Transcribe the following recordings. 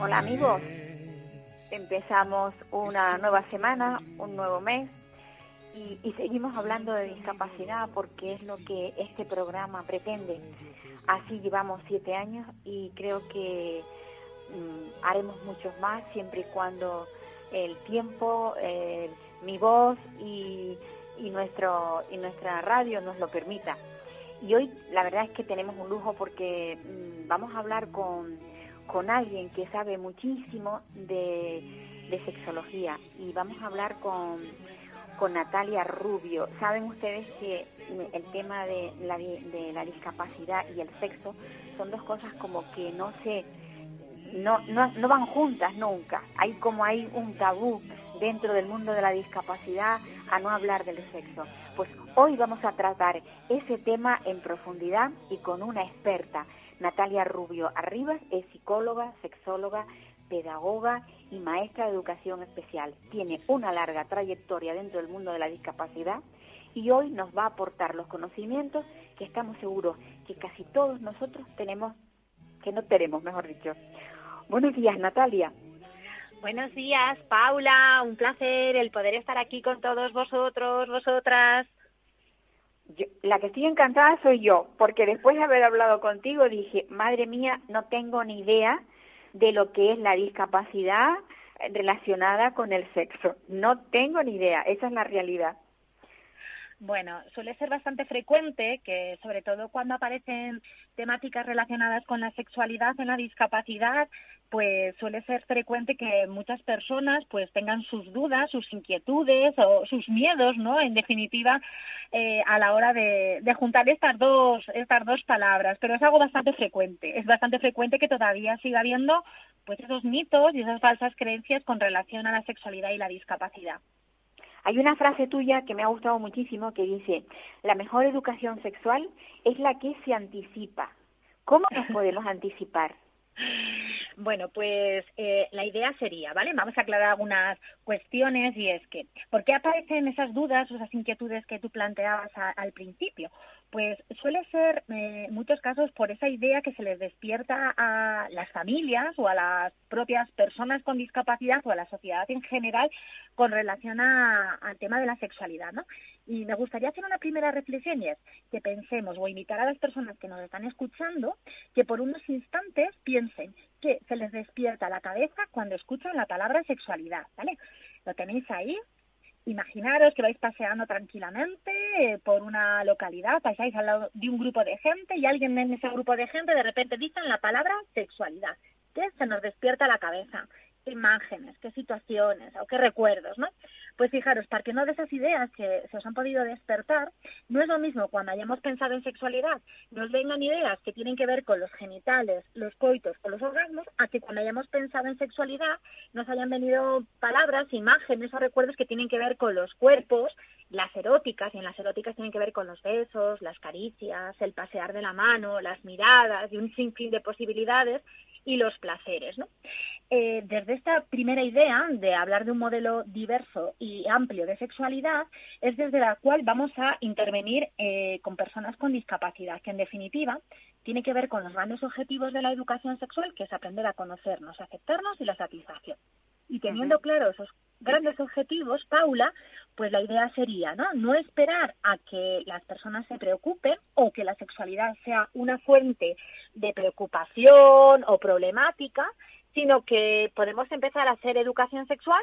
Hola amigos, empezamos una nueva semana, un nuevo mes y, y seguimos hablando de discapacidad porque es lo que este programa pretende. Así llevamos siete años y creo que mm, haremos muchos más siempre y cuando el tiempo, eh, mi voz y, y nuestro y nuestra radio nos lo permita. Y hoy la verdad es que tenemos un lujo porque mm, vamos a hablar con, con alguien que sabe muchísimo de, de sexología y vamos a hablar con, con Natalia Rubio. Saben ustedes que el tema de la, de la discapacidad y el sexo son dos cosas como que no se no, no, no van juntas nunca. Hay como hay un tabú dentro del mundo de la discapacidad a no hablar del sexo. Pues hoy vamos a tratar ese tema en profundidad y con una experta. Natalia Rubio Arribas es psicóloga, sexóloga, pedagoga y maestra de educación especial. Tiene una larga trayectoria dentro del mundo de la discapacidad y hoy nos va a aportar los conocimientos que estamos seguros que casi todos nosotros tenemos, que no tenemos, mejor dicho. Buenos días, Natalia. Buenos días, Paula. Un placer el poder estar aquí con todos vosotros, vosotras. Yo- la que estoy encantada soy yo, porque después de haber hablado contigo dije, madre mía, no tengo ni idea de lo que es la discapacidad relacionada con el sexo. No tengo ni idea, esa es la realidad. Bueno, suele ser bastante frecuente que, sobre todo cuando aparecen temáticas relacionadas con la sexualidad en la discapacidad, pues suele ser frecuente que muchas personas pues tengan sus dudas, sus inquietudes o sus miedos, ¿no? En definitiva, eh, a la hora de, de juntar estas dos, estas dos palabras. Pero es algo bastante frecuente. Es bastante frecuente que todavía siga habiendo pues esos mitos y esas falsas creencias con relación a la sexualidad y la discapacidad. Hay una frase tuya que me ha gustado muchísimo que dice, la mejor educación sexual es la que se anticipa. ¿Cómo nos podemos anticipar? Bueno, pues eh, la idea sería, ¿vale? Vamos a aclarar algunas cuestiones y es que, ¿por qué aparecen esas dudas esas inquietudes que tú planteabas al principio? Pues suele ser, eh, en muchos casos, por esa idea que se les despierta a las familias o a las propias personas con discapacidad o a la sociedad en general con relación a- al tema de la sexualidad, ¿no? Y me gustaría hacer una primera reflexión y es que pensemos o invitar a las personas que nos están escuchando que por unos instantes piensen que se les despierta la cabeza cuando escuchan la palabra sexualidad, ¿vale? Lo tenéis ahí. Imaginaros que vais paseando tranquilamente eh, por una localidad, pasáis al lado de un grupo de gente y alguien en ese grupo de gente de repente dicen la palabra sexualidad. ¿Qué se nos despierta la cabeza? ¿Qué imágenes, qué situaciones o qué recuerdos, no? Pues fijaros, no de esas ideas que se os han podido despertar, no es lo mismo cuando hayamos pensado en sexualidad, nos vengan ideas que tienen que ver con los genitales, los coitos o los orgasmos, a que cuando hayamos pensado en sexualidad nos hayan venido palabras, imágenes o recuerdos que tienen que ver con los cuerpos, las eróticas, y en las eróticas tienen que ver con los besos, las caricias, el pasear de la mano, las miradas y un sinfín de posibilidades y los placeres, ¿no? Eh, desde esta primera idea de hablar de un modelo diverso y amplio de sexualidad, es desde la cual vamos a intervenir eh, con personas con discapacidad, que en definitiva tiene que ver con los grandes objetivos de la educación sexual, que es aprender a conocernos, aceptarnos y la satisfacción. Y teniendo claro esos grandes objetivos, Paula, pues la idea sería ¿no? no esperar a que las personas se preocupen o que la sexualidad sea una fuente de preocupación o problemática, sino que podemos empezar a hacer educación sexual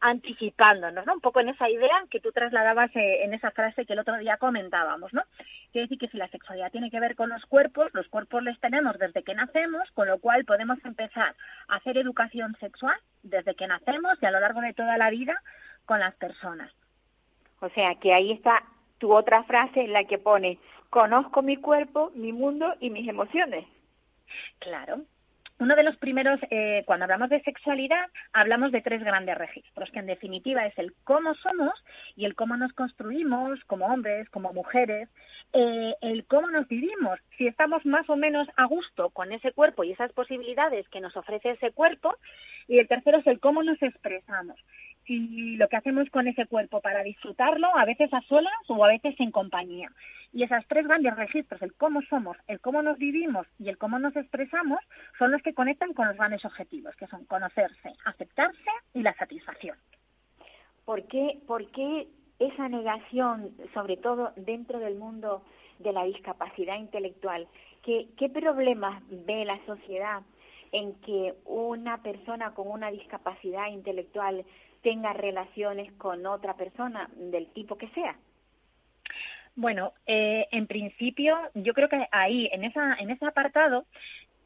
anticipándonos, ¿no? Un poco en esa idea que tú trasladabas eh, en esa frase que el otro día comentábamos, ¿no? Quiere decir que si la sexualidad tiene que ver con los cuerpos, los cuerpos les tenemos desde que nacemos, con lo cual podemos empezar a hacer educación sexual desde que nacemos y a lo largo de toda la vida con las personas. O sea, que ahí está tu otra frase en la que pone, conozco mi cuerpo, mi mundo y mis emociones. Claro, uno de los primeros, eh, cuando hablamos de sexualidad, hablamos de tres grandes registros, que en definitiva es el cómo somos y el cómo nos construimos como hombres, como mujeres, eh, el cómo nos vivimos, si estamos más o menos a gusto con ese cuerpo y esas posibilidades que nos ofrece ese cuerpo, y el tercero es el cómo nos expresamos y lo que hacemos con ese cuerpo para disfrutarlo, a veces a solas o a veces en compañía. Y esos tres grandes registros, el cómo somos, el cómo nos vivimos y el cómo nos expresamos, son los que conectan con los grandes objetivos, que son conocerse, aceptarse y la satisfacción. ¿Por qué, por qué esa negación, sobre todo dentro del mundo de la discapacidad intelectual? ¿Qué, qué problemas ve la sociedad en que una persona con una discapacidad intelectual tenga relaciones con otra persona del tipo que sea. Bueno, eh, en principio, yo creo que ahí, en, esa, en ese apartado,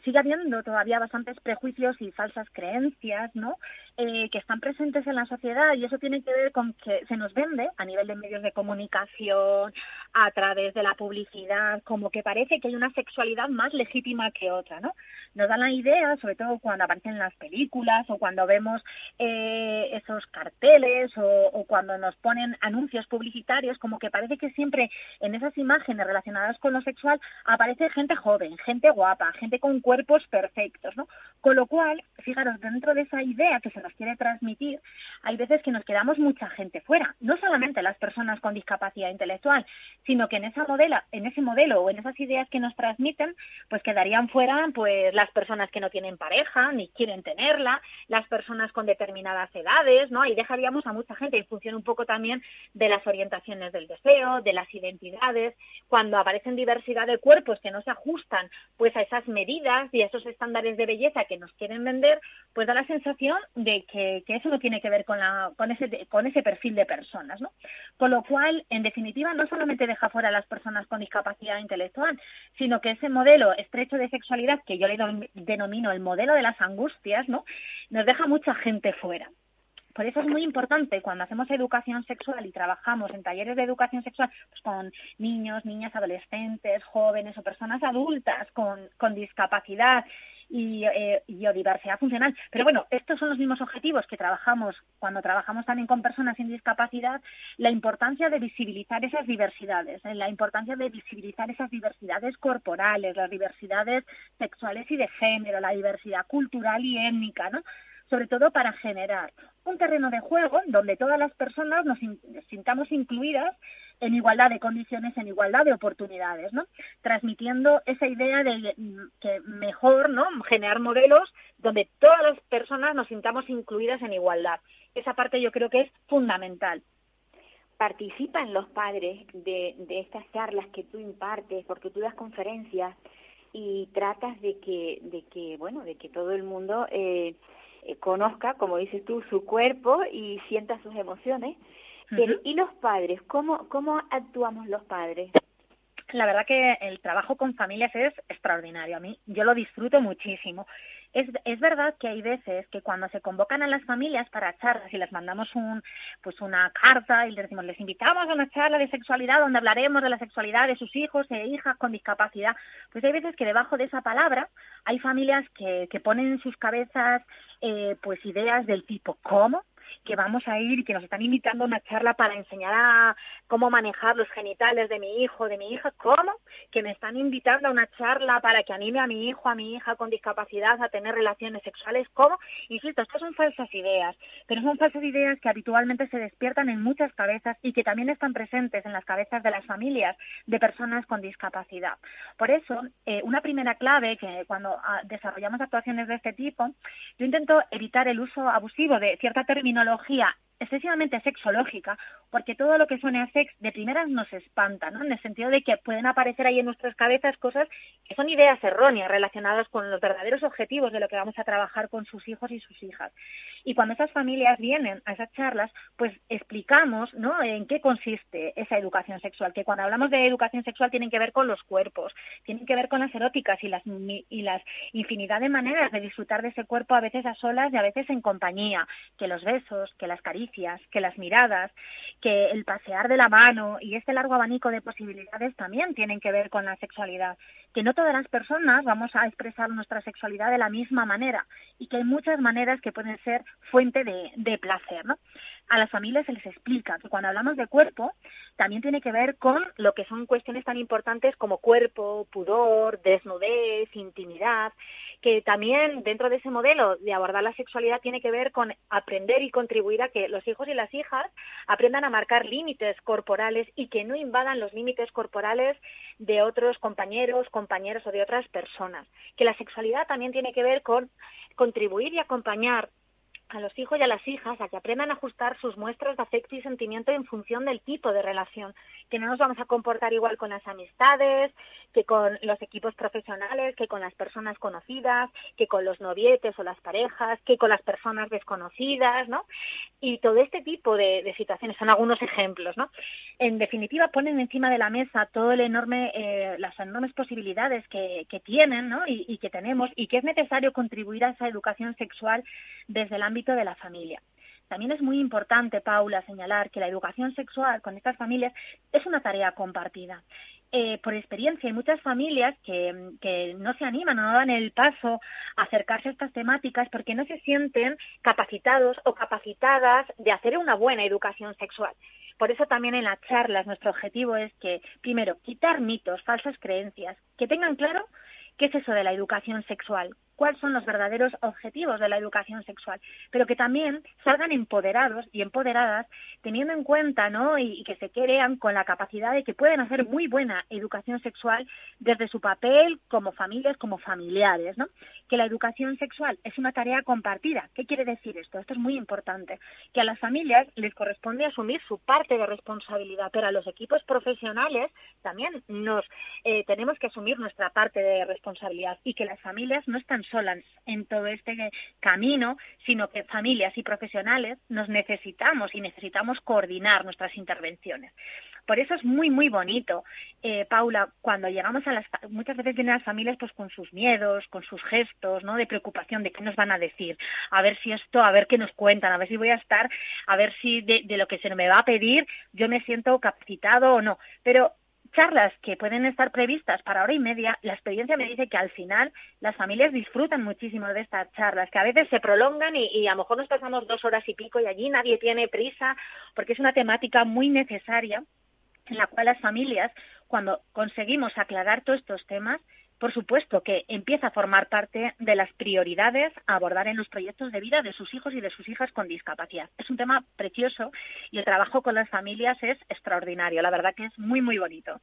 sigue habiendo todavía bastantes prejuicios y falsas creencias, ¿no? Eh, que están presentes en la sociedad y eso tiene que ver con que se nos vende a nivel de medios de comunicación, a través de la publicidad, como que parece que hay una sexualidad más legítima que otra, ¿no? Nos dan la idea, sobre todo cuando aparecen las películas o cuando vemos eh, esos carteles o, o cuando nos ponen anuncios publicitarios, como que parece que siempre en esas imágenes relacionadas con lo sexual aparece gente joven, gente guapa, gente con cuerpos perfectos, ¿no? Con lo cual, fijaros, dentro de esa idea que se nos quiere transmitir, hay veces que nos quedamos mucha gente fuera, no solamente las personas con discapacidad intelectual, sino que en esa modela, en ese modelo o en esas ideas que nos transmiten, pues quedarían fuera pues las personas que no tienen pareja ni quieren tenerla, las personas con determinadas edades, ¿no? Y dejaríamos a mucha gente en función un poco también de las orientaciones del deseo, de las identidades, cuando aparecen diversidad de cuerpos que no se ajustan pues a esas medidas y esos estándares de belleza que nos quieren vender, pues da la sensación de que, eso no tiene que ver con, la, con, ese, con ese perfil de personas. Con lo cual, en definitiva, no solamente deja fuera a las personas con discapacidad intelectual, sino que ese modelo estrecho de sexualidad, que yo le denomino el modelo de las angustias, ¿no? Nos deja mucha gente fuera. Por eso es muy importante cuando hacemos educación sexual y trabajamos en talleres de educación sexual pues con niños, niñas, adolescentes, jóvenes o personas adultas con discapacidad y, eh, y, funcional. Pero bueno, estos son los mismos objetivos que trabajamos cuando trabajamos también con personas sin discapacidad, la importancia de visibilizar esas diversidades, ¿eh? la importancia de visibilizar esas diversidades corporales, las diversidades sexuales y de género, la diversidad cultural y étnica, ¿no? Sobre todo para generar un terreno de juego donde todas las personas nos sintamos incluidas en igualdad de condiciones, en igualdad de oportunidades, ¿no? Transmitiendo esa idea de que mejor, ¿no? Generar modelos donde todas las personas nos sintamos incluidas en igualdad. Esa parte yo creo que es fundamental. Participan los padres de, de estas charlas que tú impartes, porque tú das conferencias y tratas de que, de que bueno, de que todo el mundo eh, eh, conozca, como dices tú, su cuerpo y sienta sus emociones. ¿Y los padres? ¿Cómo, ¿Cómo actuamos los padres? La verdad que el trabajo con familias es extraordinario. A mí yo lo disfruto muchísimo. Es, es verdad que hay veces que cuando se convocan a las familias para charlas y les mandamos un, pues una carta y les decimos, les invitamos a una charla de sexualidad donde hablaremos de la sexualidad de sus hijos e hijas con discapacidad, pues hay veces que debajo de esa palabra hay familias que, que ponen en sus cabezas eh, pues ideas del tipo, ¿cómo? Que vamos a ir y que nos están invitando a una charla para enseñar a cómo manejar los genitales de mi hijo, de mi hija, ¿cómo? Que me están invitando a una charla para que anime a mi hijo, a mi hija con discapacidad a tener relaciones sexuales, ¿cómo? Insisto, estas son falsas ideas, pero son falsas ideas que habitualmente se despiertan en muchas cabezas y que también están presentes en las cabezas de las familias de personas con discapacidad. Por eso, eh, una primera clave que cuando ah, desarrollamos actuaciones de este tipo, yo intento evitar el uso abusivo de cierta terminología excesivamente sexológica, porque todo lo que a sex de primeras nos espanta, ¿no? En el sentido de que pueden aparecer ahí en nuestras cabezas cosas que son ideas erróneas relacionadas con los verdaderos objetivos de lo que vamos a trabajar con sus hijos y sus hijas. Y cuando esas familias vienen a esas charlas, pues explicamos, ¿no? En qué consiste esa educación sexual, que cuando hablamos de educación sexual tienen que ver con los cuerpos, tienen que ver con las eróticas y las, y las infinidad de maneras de disfrutar de ese cuerpo a veces a solas y a veces en compañía, que los besos, que las caricias, que las miradas, que el pasear de la mano y este largo abanico de posibilidades también tienen que ver con la sexualidad, que no todas las personas vamos a expresar nuestra sexualidad de la misma manera y que hay muchas maneras que pueden ser fuente de, placer, a las familias se les explica que cuando hablamos de cuerpo también tiene que ver con lo que son cuestiones tan importantes como cuerpo, pudor, desnudez, intimidad, que también dentro de ese modelo de abordar la sexualidad tiene que ver con aprender y contribuir a que los hijos y las hijas aprendan a marcar límites corporales y que no invadan los límites corporales de otros compañeros, compañeros o de otras personas. Que la sexualidad también tiene que ver con contribuir y acompañar a los hijos y a las hijas a que aprendan a ajustar sus muestras de afecto y sentimiento en función del tipo de relación, que no nos vamos a comportar igual con las amistades, que con los equipos profesionales, que con las personas conocidas, que con los novietes o las parejas, que con las personas desconocidas, ¿no? Y todo este tipo de, situaciones son algunos ejemplos, ¿no? En definitiva, ponen encima de la mesa todo el enorme, eh, las enormes posibilidades que, tienen, ¿no? Y, y que tenemos y que es necesario contribuir a esa educación sexual desde el ámbito de la familia. También es muy importante, Paula, señalar que la educación sexual con estas familias es una tarea compartida. Eh, por experiencia, hay muchas familias que, que, no se animan o no dan el paso a acercarse a estas temáticas porque no se sienten capacitados o capacitadas de hacer una buena educación sexual. Por eso también en las charlas nuestro objetivo es que, primero, quitar mitos, falsas creencias, que tengan claro qué es eso de la educación sexual, cuáles son los verdaderos objetivos de la educación sexual, pero que también salgan empoderados y empoderadas teniendo en cuenta, ¿no? Y, que se crean con la capacidad de que pueden hacer muy buena educación sexual desde su papel como familias, como familiares, ¿no? Que la educación sexual es una tarea compartida. ¿Qué quiere decir esto? Esto es muy importante. Que a las familias les corresponde asumir su parte de responsabilidad, pero a los equipos profesionales también nos eh, tenemos que asumir nuestra parte de responsabilidad y que las familias no están solas en todo este camino, sino que familias y profesionales nos necesitamos y necesitamos coordinar nuestras intervenciones. Por eso es muy, muy bonito, eh, Paula, cuando llegamos a las... Muchas veces vienen las familias pues con sus miedos, con sus gestos, ¿no? De preocupación de qué nos van a decir. A ver si esto, a ver qué nos cuentan, a ver si voy a estar, a ver si de, de lo que se me va a pedir yo me siento capacitado o no. Pero charlas que pueden estar previstas para hora y media, la experiencia me dice que al final las familias disfrutan muchísimo de estas charlas, que a veces se prolongan y, a lo mejor nos pasamos dos horas y pico y allí nadie tiene prisa, porque es una temática muy necesaria en la cual las familias, cuando conseguimos aclarar todos estos temas, por supuesto que empieza a formar parte de las prioridades a abordar en los proyectos de vida de sus hijos y de sus hijas con discapacidad. Es un tema precioso y el trabajo con las familias es extraordinario. La verdad que es muy, muy bonito.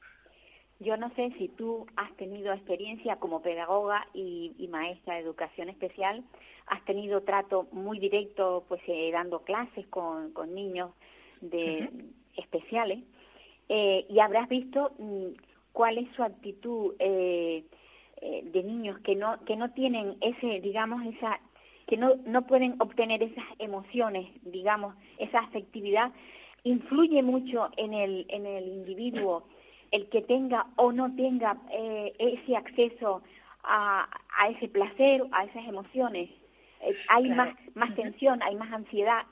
Yo no sé si tú has tenido experiencia como pedagoga y, maestra de educación especial, has tenido trato muy directo, pues eh, dando clases con, niños de especiales, eh, y habrás visto mm, cuál es su actitud eh, eh, de niños que no que no tienen ese digamos esa que no no pueden obtener esas emociones digamos esa afectividad influye mucho en el en el individuo el que tenga o no tenga eh, ese acceso a, a ese placer a esas emociones. Eh, hay más más tensión hay más ansiedad.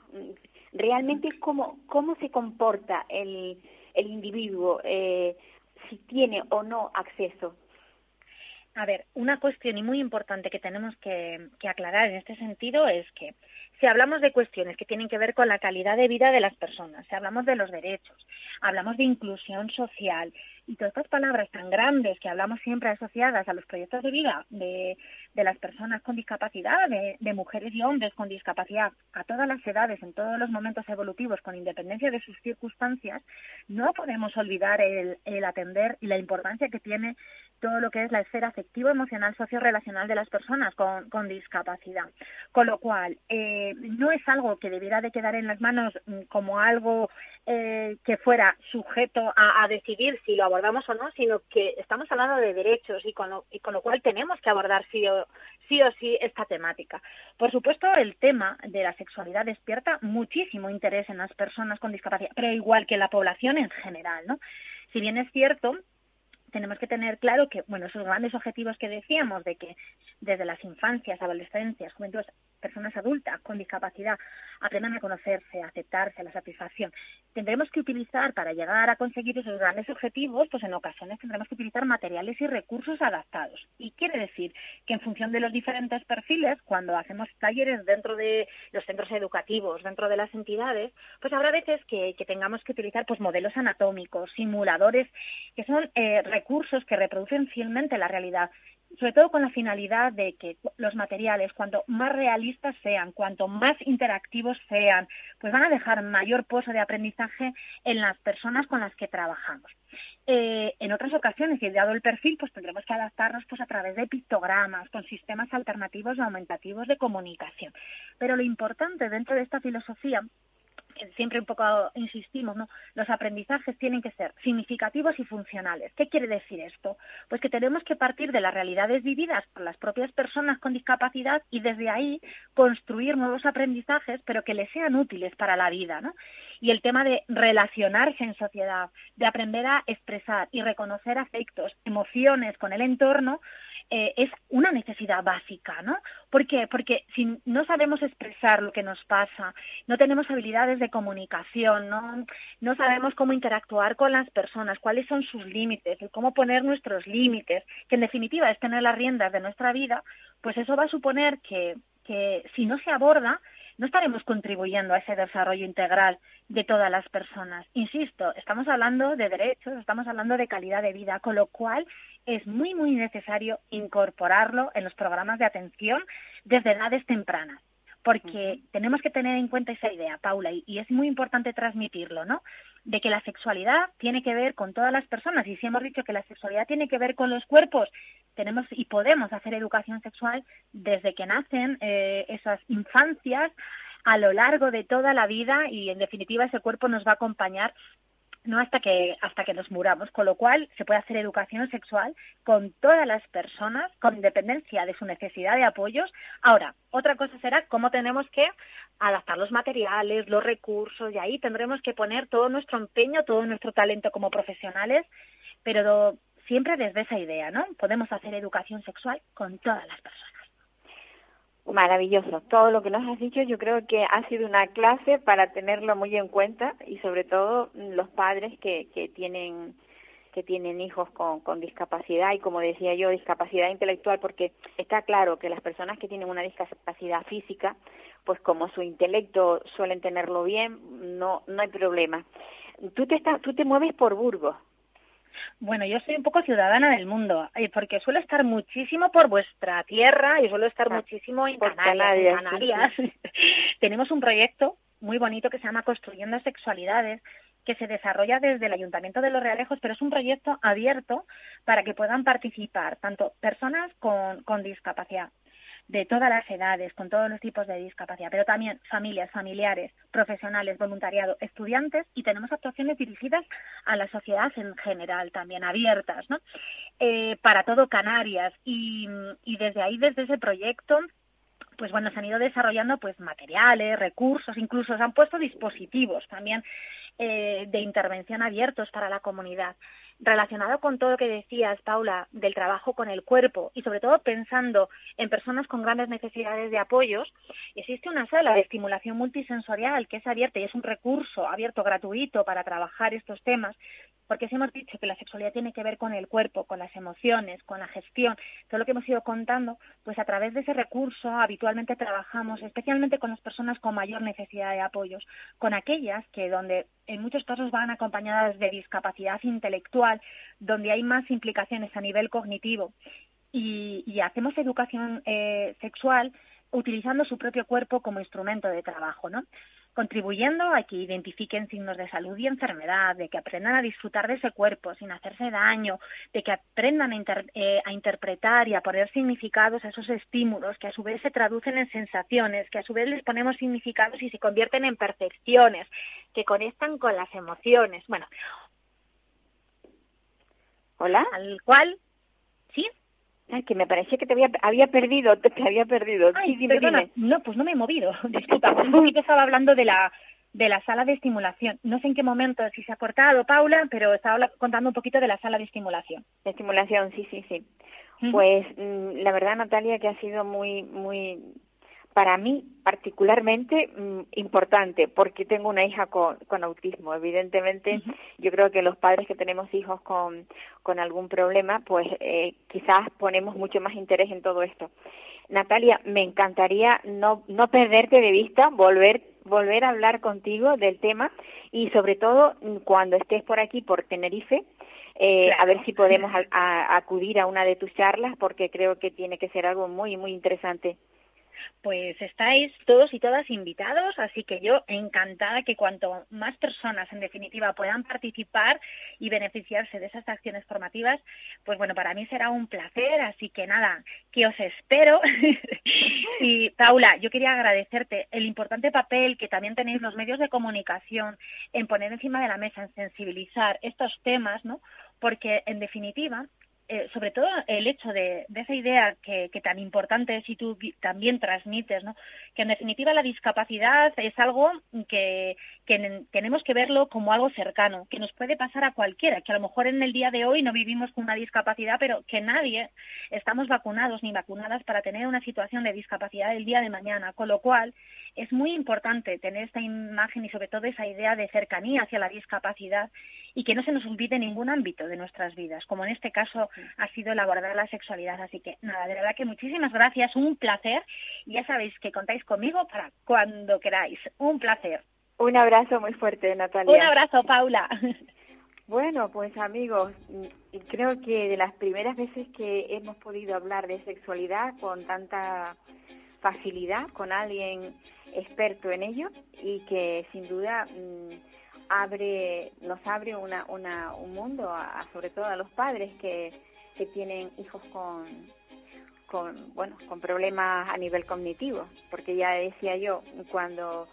Realmente cómo cómo se comporta el el individuo si tiene o no acceso a ver, una cuestión y muy importante que tenemos que, aclarar en este sentido es que si hablamos de cuestiones que tienen que ver con la calidad de vida de las personas, si hablamos de los derechos, hablamos de inclusión social y todas estas palabras tan grandes que hablamos siempre asociadas a los proyectos de vida de, las personas con discapacidad, de, mujeres y hombres con discapacidad, a todas las edades, en todos los momentos evolutivos, con independencia de sus circunstancias, no podemos olvidar el, el atender y la importancia que tiene todo lo que es la esfera afectivo, emocional, socio-relacional de las personas con, discapacidad. Con lo cual, eh, no es algo que debiera de quedar en las manos mm, como algo eh, que fuera sujeto a, a, decidir si lo abordamos o no, sino que estamos hablando de derechos y con lo, y con lo cual tenemos que abordar sí o, sí o sí esta temática. Por supuesto, el tema de la sexualidad despierta muchísimo interés en las personas con discapacidad, pero igual que en la población en general, ¿no? Si bien es cierto tenemos que tener claro que, bueno, esos grandes objetivos que decíamos de que desde las infancias, adolescencias, juventudes, personas adultas con discapacidad aprendan a conocerse, a aceptarse, a la satisfacción, tendremos que utilizar para llegar a conseguir esos grandes objetivos, pues en ocasiones tendremos que utilizar materiales y recursos adaptados. Y quiere decir que en función de los diferentes perfiles, cuando hacemos talleres dentro de los centros educativos, dentro de las entidades, pues habrá veces que, tengamos que utilizar pues modelos anatómicos, simuladores, que son eh, recursos que reproducen fielmente la realidad sobre todo con la finalidad de que los materiales, cuanto más realistas sean, cuanto más interactivos sean, pues van a dejar mayor pozo de aprendizaje en las personas con las que trabajamos. Eh, en otras ocasiones, y dado el perfil, pues tendremos que adaptarnos pues a través de pictogramas, con sistemas alternativos y aumentativos de comunicación. Pero lo importante dentro de esta filosofía siempre un poco insistimos, ¿no? Los aprendizajes tienen que ser significativos y funcionales. ¿Qué quiere decir esto? Pues que tenemos que partir de las realidades vividas por las propias personas con discapacidad y desde ahí construir nuevos aprendizajes, pero que les sean útiles para la vida. Y el tema de relacionarse en sociedad, de aprender a expresar y reconocer afectos, emociones con el entorno, eh, es una necesidad básica, ¿no? ¿Por qué? Porque si no sabemos expresar lo que nos pasa, no tenemos habilidades de comunicación, no, no sabemos cómo interactuar con las personas, cuáles son sus límites, cómo poner nuestros límites, que en definitiva es tener las riendas de nuestra vida, pues eso va a suponer que, que si no se aborda, no estaremos contribuyendo a ese desarrollo integral de todas las personas. Insisto, estamos hablando de derechos, estamos hablando de calidad de vida, con lo cual es muy, muy necesario incorporarlo en los programas de atención desde edades tempranas porque tenemos que tener en cuenta esa idea, Paula, y, y, es muy importante transmitirlo, ¿no? De que la sexualidad tiene que ver con todas las personas, y si hemos dicho que la sexualidad tiene que ver con los cuerpos, tenemos y podemos hacer educación sexual desde que nacen eh, esas infancias a lo largo de toda la vida y en definitiva ese cuerpo nos va a acompañar no hasta que hasta que nos muramos, con lo cual se puede hacer educación sexual con todas las personas con independencia de su necesidad de apoyos. Ahora, otra cosa será cómo tenemos que adaptar los materiales, los recursos y ahí tendremos que poner todo nuestro empeño, todo nuestro talento como profesionales, pero siempre desde esa idea, ¿no? Podemos hacer educación sexual con todas las personas. Maravilloso. Todo lo que nos has dicho yo creo que ha sido una clase para tenerlo muy en cuenta y sobre todo los padres que, que tienen que tienen hijos con, con discapacidad y como decía yo, discapacidad intelectual, porque está claro que las personas que tienen una discapacidad física, pues como su intelecto suelen tenerlo bien, no, no hay problema. Tú te, estás, tú te mueves por Burgos, bueno, yo soy un poco ciudadana del mundo, eh, porque suelo estar muchísimo por vuestra tierra y suelo estar ah, muchísimo en Canarias. Canarias. Tenemos un proyecto muy bonito que se llama Construyendo Sexualidades, que se desarrolla desde el Ayuntamiento de Los Realejos, pero es un proyecto abierto para que puedan participar tanto personas con, con discapacidad, de todas las edades, con todos los tipos de discapacidad, pero también familias, familiares, profesionales, voluntariado, estudiantes y tenemos actuaciones dirigidas a la sociedad en general, también abiertas, ¿no? Eh, para todo Canarias y, y desde ahí, desde ese proyecto, pues bueno, se han ido desarrollando pues materiales, recursos, incluso se han puesto dispositivos también eh, de intervención abiertos para la comunidad. Relacionado con todo lo que decías, Paula, del trabajo con el cuerpo y sobre todo pensando en personas con grandes necesidades de apoyos, existe una sala de estimulación multisensorial que es abierta y es un recurso abierto gratuito para trabajar estos temas, porque si hemos dicho que la sexualidad tiene que ver con el cuerpo, con las emociones, con la gestión, todo lo que hemos ido contando, pues a través de ese recurso habitualmente trabajamos especialmente con las personas con mayor necesidad de apoyos, con aquellas que donde en muchos casos van acompañadas de discapacidad intelectual, donde hay más implicaciones a nivel cognitivo. Y, hacemos educación eh, sexual utilizando su propio cuerpo como instrumento de trabajo, ¿no? Contribuyendo a que identifiquen signos de salud y enfermedad, de que aprendan a disfrutar de ese cuerpo sin hacerse daño, de que aprendan a, eh, a interpretar y a poner significados a esos estímulos que a su vez se traducen en sensaciones, que a su vez les ponemos significados y se convierten en percepciones, que conectan con las emociones. Bueno, Hola. Al cual. Ay, que me parecía que te había, había perdido, te, había perdido. Ay, sí, dime, perdona. dime. No, pues no me he movido. Disculpa, un poquito estaba hablando de la de la sala de estimulación. No sé en qué momento, si se ha cortado, Paula, pero estaba contando un poquito de la sala de estimulación. De estimulación, sí, sí, sí. Pues mm, la verdad, Natalia, que ha sido muy, muy, para mí particularmente mm, importante, porque tengo una hija con, con autismo. Evidentemente, yo creo que los padres que tenemos hijos con, con algún problema, pues eh, quizás ponemos mucho más interés en todo esto. Natalia, me encantaría no, no perderte de vista, volver volver a hablar contigo del tema y sobre todo cuando estés por aquí por Tenerife eh, Claro. a ver si podemos a- a- acudir a una de tus charlas porque creo que tiene que ser algo muy muy interesante. Pues estáis todos y todas invitados, así que yo encantada que cuanto más personas, en definitiva, puedan participar y beneficiarse de esas acciones formativas, pues bueno, para mí será un placer, así que nada, que os espero. y Paula, yo quería agradecerte el importante papel que también tenéis los medios de comunicación en poner encima de la mesa, en sensibilizar estos temas, ¿no? Porque en definitiva eh, sobre todo el hecho de, esa idea que, tan importante es y tú también transmites, ¿no? que en definitiva la discapacidad es algo que, que ne- tenemos que verlo como algo cercano, que nos puede pasar a cualquiera, que a lo mejor en el día de hoy no vivimos con una discapacidad, pero que nadie estamos vacunados ni vacunadas para tener una situación de discapacidad el día de mañana, con lo cual es muy importante tener esta imagen y sobre todo esa idea de cercanía hacia la discapacidad y que no se nos olvide ningún ámbito de nuestras vidas, como en este caso ha sido el abordar la sexualidad. Así que nada, de verdad que muchísimas gracias, un placer. Y ya sabéis que contáis conmigo para cuando queráis. Un placer. Un abrazo muy fuerte, Natalia. Un abrazo, Paula. Bueno, pues amigos, creo que de las primeras veces que hemos podido hablar de sexualidad con tanta facilidad, con alguien experto en ello y que sin duda mm, abre, nos abre una, una, un mundo, a, sobre todo a los padres que, que tienen hijos con, con, bueno, con problemas a nivel cognitivo, porque ya decía yo, cuando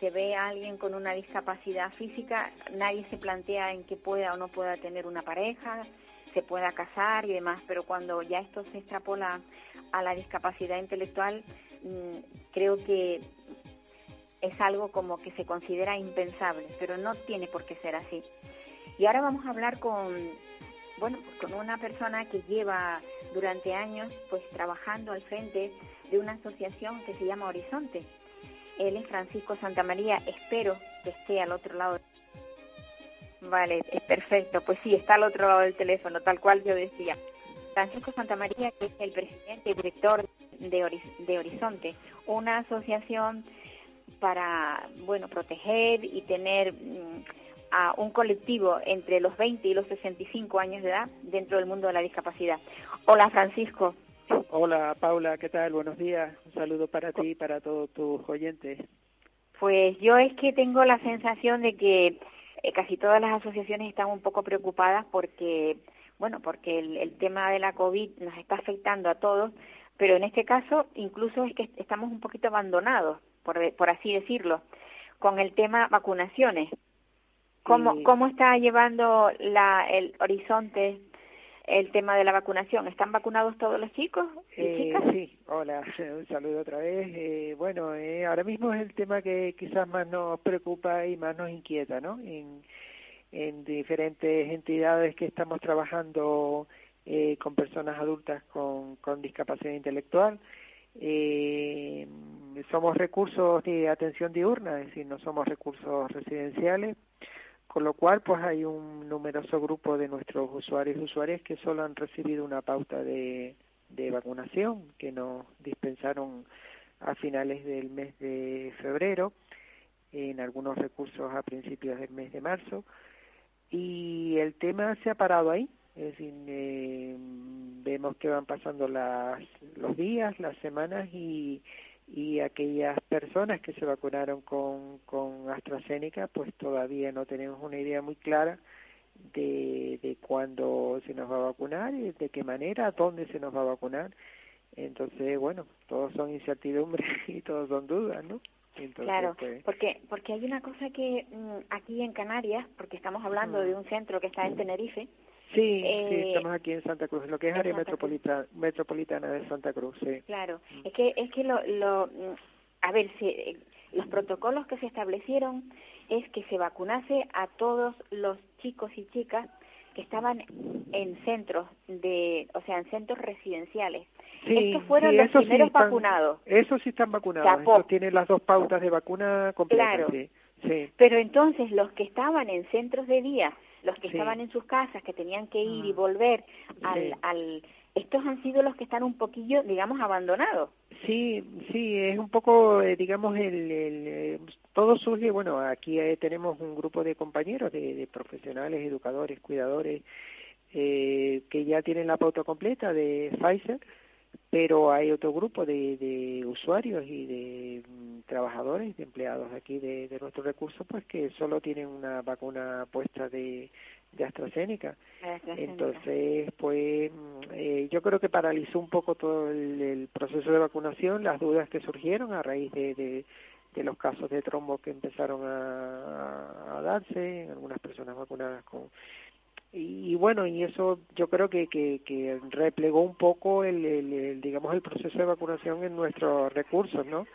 se ve a alguien con una discapacidad física, nadie se plantea en que pueda o no pueda tener una pareja, se pueda casar y demás, pero cuando ya esto se extrapola a la discapacidad intelectual, mm, creo que es algo como que se considera impensable, pero no tiene por qué ser así. Y ahora vamos a hablar con, bueno, pues con una persona que lleva durante años pues trabajando al frente de una asociación que se llama Horizonte. Él es Francisco Santamaría, espero que esté al otro lado. Vale, es perfecto. Pues sí, está al otro lado del teléfono, tal cual yo decía. Francisco Santamaría, que es el presidente y director de, Horiz- de Horizonte, una asociación para, bueno, proteger y tener mm, a un colectivo entre los 20 y los 65 años de edad dentro del mundo de la discapacidad. Hola, Francisco. Hola Paula, ¿qué tal? Buenos días. Un saludo para ti y para todos tus oyentes. Pues yo es que tengo la sensación de que eh, casi todas las asociaciones están un poco preocupadas porque, bueno, porque el, el tema de la COVID nos está afectando a todos, pero en este caso incluso es que estamos un poquito abandonados, por, de- por así decirlo, con el tema vacunaciones. ¿Cómo, Sí. cómo está llevando la, el horizonte el tema de la vacunación? ¿Están vacunados todos los chicos y Eh, chicas? sí, hola, un saludo otra vez. Eh, bueno, eh, ahora mismo es el tema que quizás más nos preocupa y más nos inquieta, ¿no? En, en diferentes entidades que estamos trabajando eh, con personas adultas con, con discapacidad intelectual. Eh, somos recursos de atención diurna, es decir, no somos recursos residenciales, con lo cual pues hay un numeroso grupo de nuestros usuarios y usuarias que solo han recibido una pauta de, de vacunación que nos dispensaron a finales del mes de febrero, en algunos recursos a principios del mes de marzo, y el tema se ha parado ahí. Es decir, eh, vemos que van pasando las, los días, las semanas y, y aquellas personas que se vacunaron con, con AstraZeneca, pues todavía no tenemos una idea muy clara de, de cuándo se nos va a vacunar y de qué manera, dónde se nos va a vacunar. Entonces, bueno, todos son incertidumbres y todos son dudas, ¿no? claro, pues, porque porque hay una cosa que mm, aquí en Canarias, porque estamos hablando de un centro que está en Tenerife. Sí, sí, eh, estamos aquí en Santa Cruz, lo que es área metropolitana, metropolitana de Santa Cruz, sí. Claro, es que es que lo, lo mm, a ver, si, eh, los protocolos que se establecieron es que se vacunase a todos los chicos y chicas que estaban en centros de, o sea, en centros residenciales. Estos fueron los primeros vacunados. Esos sí están vacunados. Estos tienen las dos pautas de vacuna completas. Claro. Sí, Pero entonces los que estaban en centros de día, los que estaban en sus casas, que tenían que ir y ah. volver al, al estos han sido los que están un poquillo, digamos, abandonados. Sí, sí, es un poco, eh, digamos, el, el, eh, todo surge, bueno, aquí eh, tenemos un grupo de compañeros, de, profesionales, educadores, cuidadores, que ya tienen la pauta completa de Pfizer, pero hay otro grupo de, de usuarios y de mm, trabajadores, de empleados aquí de, de nuestros recursos, pues que solo tienen una vacuna puesta de de AstraZeneca. Entonces, pues eh, yo creo que paralizó un poco todo el, proceso de vacunación, las dudas que surgieron a raíz de, de, los casos de trombo que empezaron a, darse en algunas personas vacunadas con y, bueno y eso yo creo que, que, que replegó un poco el, el, digamos el proceso de vacunación en nuestros recursos no